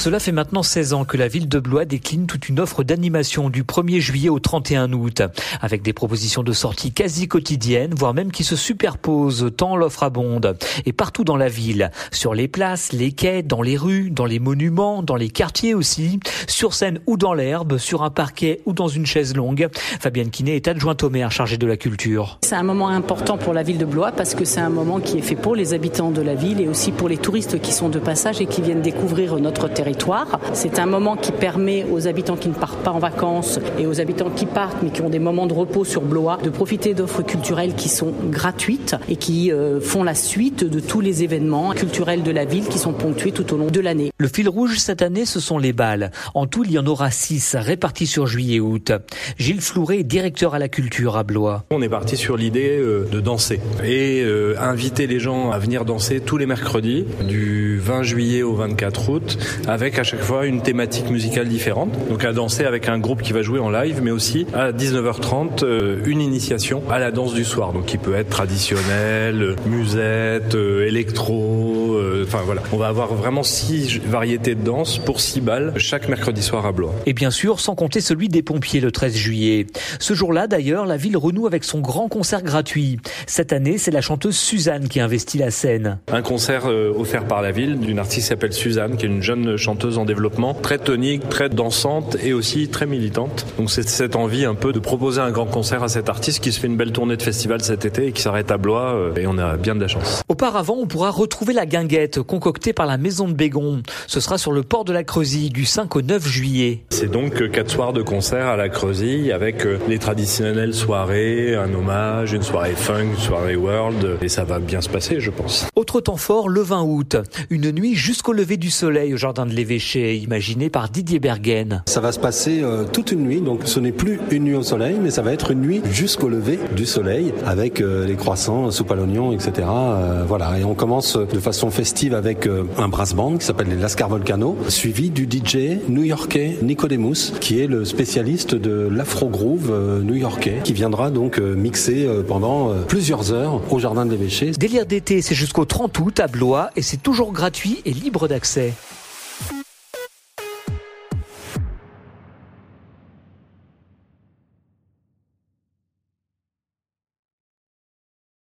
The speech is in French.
Cela fait maintenant 16 ans que la ville de Blois décline toute une offre d'animation du 1er juillet au 31 août, avec des propositions de sortie quasi quotidiennes, voire même qui se superposent tant l'offre abonde. Et partout dans la ville, sur les places, les quais, dans les rues, dans les monuments, dans les quartiers aussi, sur scène ou dans l'herbe, sur un parquet ou dans une chaise longue. Fabienne Quinet est adjointe au maire chargée de la culture. C'est un moment important pour la ville de Blois parce que c'est un moment qui est fait pour les habitants de la ville et aussi pour les touristes qui sont de passage et qui viennent découvrir notre territoire c'est un moment qui permet aux habitants qui ne partent pas en vacances et aux habitants qui partent mais qui ont des moments de repos sur Blois de profiter d'offres culturelles qui sont gratuites et qui euh, font la suite de tous les événements culturels de la ville qui sont ponctués tout au long de l'année. Le fil rouge cette année, ce sont les balles. En tout, il y en aura six répartis sur juillet et août. Gilles Flouret est directeur à la culture à Blois. On est parti sur l'idée euh, de danser et euh, inviter les gens à venir danser tous les mercredis du 20 juillet au 24 août avec à chaque fois une thématique musicale différente. Donc à danser avec un groupe qui va jouer en live, mais aussi à 19h30 euh, une initiation à la danse du soir, donc qui peut être traditionnelle, musette, euh, électro. Euh, enfin voilà, on va avoir vraiment six variétés de danse pour six balles chaque mercredi soir à Blois. Et bien sûr, sans compter celui des pompiers le 13 juillet. Ce jour-là, d'ailleurs, la ville renoue avec son grand concert gratuit. Cette année, c'est la chanteuse Suzanne qui investit la scène. Un concert offert par la ville d'une artiste qui s'appelle Suzanne, qui est une jeune chanteuse chanteuse en développement, très tonique, très dansante et aussi très militante. Donc c'est cette envie un peu de proposer un grand concert à cet artiste qui se fait une belle tournée de festival cet été et qui s'arrête à Blois euh, et on a bien de la chance. Auparavant, on pourra retrouver la guinguette concoctée par la maison de Bégon. Ce sera sur le port de la Creusie du 5 au 9 juillet. C'est donc quatre soirs de concert à la Creusie avec euh, les traditionnelles soirées, un hommage, une soirée funk, une soirée world et ça va bien se passer, je pense. Autre temps fort, le 20 août, une nuit jusqu'au lever du soleil au jardin de l'évêché, imaginé par Didier Bergen. Ça va se passer euh, toute une nuit, donc ce n'est plus une nuit au soleil, mais ça va être une nuit jusqu'au lever du soleil, avec euh, les croissants, soupe à l'oignon, etc. Euh, voilà, et on commence de façon festive avec un brass band qui s'appelle les Lascar Volcano, suivi du DJ new-yorkais Nicodemus, qui est le spécialiste de l'afro groove new-yorkais, qui viendra donc mixer pendant plusieurs heures au jardin de l'évêché. Délire d'été, c'est jusqu'au 30 août à Blois et c'est toujours gratuit et libre d'accès.